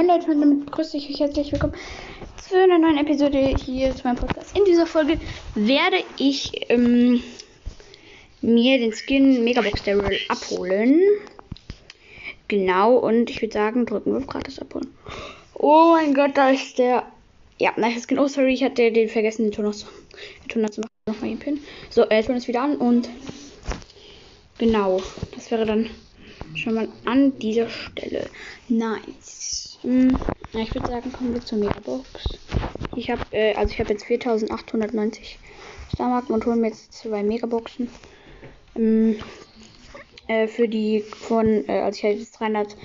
Moin Leute und damit begrüße ich euch herzlich willkommen zu einer neuen Episode hier zu meinem Podcast. In dieser Folge werde ich ähm, mir den Skin Megabox Daryl abholen. Genau, und ich würde sagen, drücken wir gratis abholen. Oh mein Gott, da ist der. Ja, nice Skin. Oh, sorry, ich hatte den vergessen, den Ton noch, den Ton noch zu machen. Nochmal den Pin. So, äh, Ton ist wieder an und. Genau, das wäre dann schon mal an dieser Stelle. Nice. Hm, ich würde sagen, kommen wir zur Megabox. Ich habe, äh, also ich habe jetzt 4890 Starmarken und holen mir jetzt zwei Megaboxen. Ähm, äh, für die von, äh, also ich habe jetzt 300,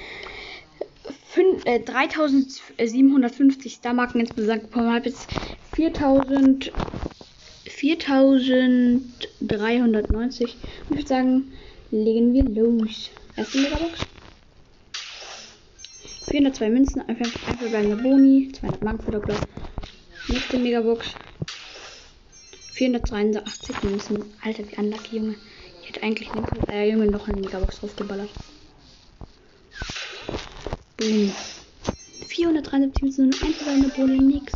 fün- äh, 3750 Starmarken insgesamt bekommen. habe jetzt 4000, 4390. Und ich würde sagen, legen wir los. Erste Megabox. 402 Münzen, einfach, einfach Boni, 200 Markenfutterblock. Nächste Megabox. 483 Münzen. Alter, wie unlucky, Junge. Ich hätte eigentlich den äh, Junge noch eine Megabox draufgeballert. Boom. 473 Münzen und einfach eine Boni, nix.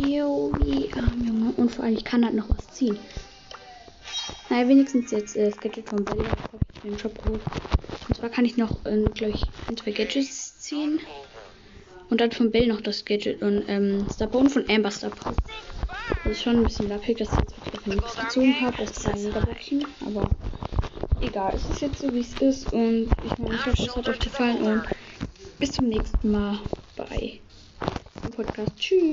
Jo, wie arm, Junge. Und vor allem, ich kann halt noch was ziehen. Naja, wenigstens jetzt äh, Gadget vom Bella den Shop geholt. Und zwar kann ich noch, äh, glaube ich, ein, zwei Gadgets ziehen. Und dann von Bell noch das Gadget und ähm, Star Bone von Amber Star Power. Das ist schon ein bisschen lappig, dass ich jetzt wirklich nichts gezogen habe. Das ist ein Megaboxen. Aber egal, es ist jetzt so wie es ist. Und ich, meine, ich hoffe, es hat euch gefallen. Und bis zum nächsten Mal bei dem Podcast. Tschüss.